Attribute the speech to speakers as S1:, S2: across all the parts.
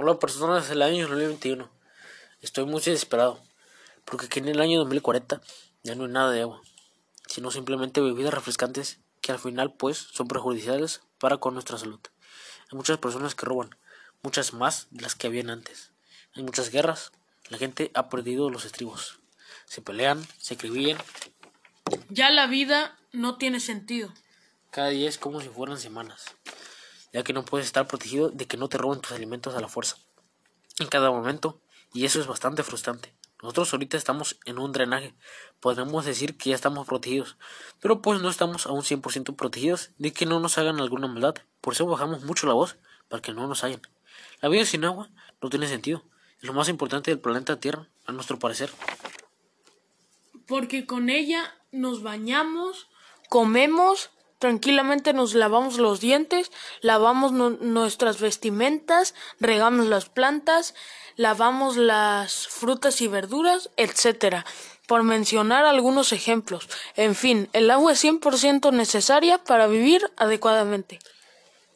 S1: Hola personas del año 2021. Estoy muy desesperado, porque aquí en el año 2040 ya no hay nada de agua, sino simplemente bebidas refrescantes que al final pues son perjudiciales para con nuestra salud. Hay muchas personas que roban, muchas más de las que habían antes. Hay muchas guerras, la gente ha perdido los estribos. Se pelean, se escribían.
S2: Ya la vida no tiene sentido.
S1: Cada día es como si fueran semanas, ya que no puedes estar protegido de que no te roben tus alimentos a la fuerza. En cada momento, y eso es bastante frustrante. Nosotros ahorita estamos en un drenaje. Podemos decir que ya estamos protegidos, pero pues no estamos a un 100% protegidos de que no nos hagan alguna maldad. Por eso bajamos mucho la voz, para que no nos hagan. La vida sin agua no tiene sentido. Es lo más importante del planeta Tierra, a nuestro parecer.
S2: Porque con ella nos bañamos, comemos, tranquilamente nos lavamos los dientes, lavamos nuestras vestimentas, regamos las plantas, lavamos las frutas y verduras, etcétera, por mencionar algunos ejemplos. En fin, el agua es 100% necesaria para vivir adecuadamente.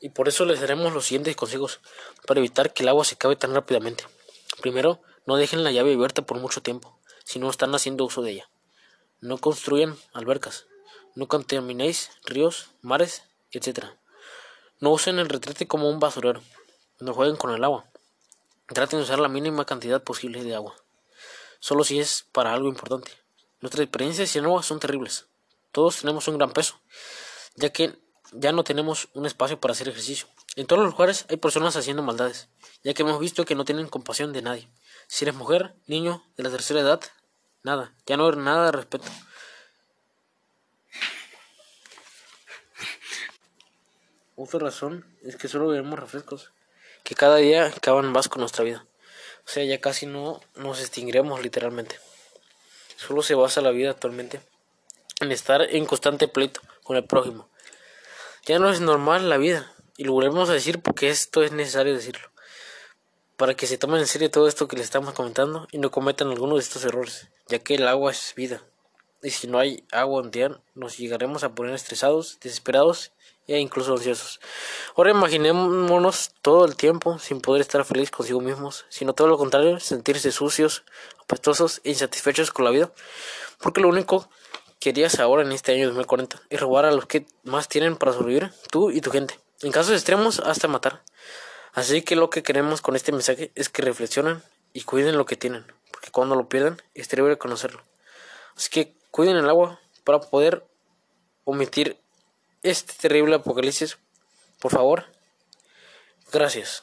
S1: Y por eso les daremos los siguientes consejos para evitar que el agua se acabe tan rápidamente. Primero, no dejen la llave abierta por mucho tiempo, si no están haciendo uso de ella. No construyan albercas. No contaminéis ríos, mares, etc. No usen el retrete como un basurero. No jueguen con el agua. Traten de usar la mínima cantidad posible de agua. Solo si es para algo importante. Nuestras experiencias sin agua son terribles. Todos tenemos un gran peso, ya que ya no tenemos un espacio para hacer ejercicio. En todos los lugares hay personas haciendo maldades, ya que hemos visto que no tienen compasión de nadie. Si eres mujer, niño, de la tercera edad, nada, ya no hay nada de respeto. Otra razón es que solo bebemos refrescos, que cada día acaban más con nuestra vida. O sea, ya casi no nos extinguiremos literalmente. Solo se basa la vida actualmente en estar en constante pleito con el prójimo. Ya no es normal la vida, y lo volvemos a decir porque esto es necesario decirlo, para que se tomen en serio todo esto que les estamos comentando y no cometan alguno de estos errores, ya que el agua es vida. Y si no hay agua un día, nos llegaremos a poner estresados, desesperados e incluso ansiosos. Ahora imaginémonos todo el tiempo sin poder estar feliz consigo mismos, sino todo lo contrario, sentirse sucios, apestosos e insatisfechos con la vida, porque lo único que harías ahora en este año 2040 es robar a los que más tienen para sobrevivir, tú y tu gente, en casos extremos hasta matar. Así que lo que queremos con este mensaje es que reflexionen y cuiden lo que tienen, porque cuando lo pierdan es terrible conocerlo. Así que cuiden el agua para poder omitir este terrible apocalipsis, por favor. Gracias.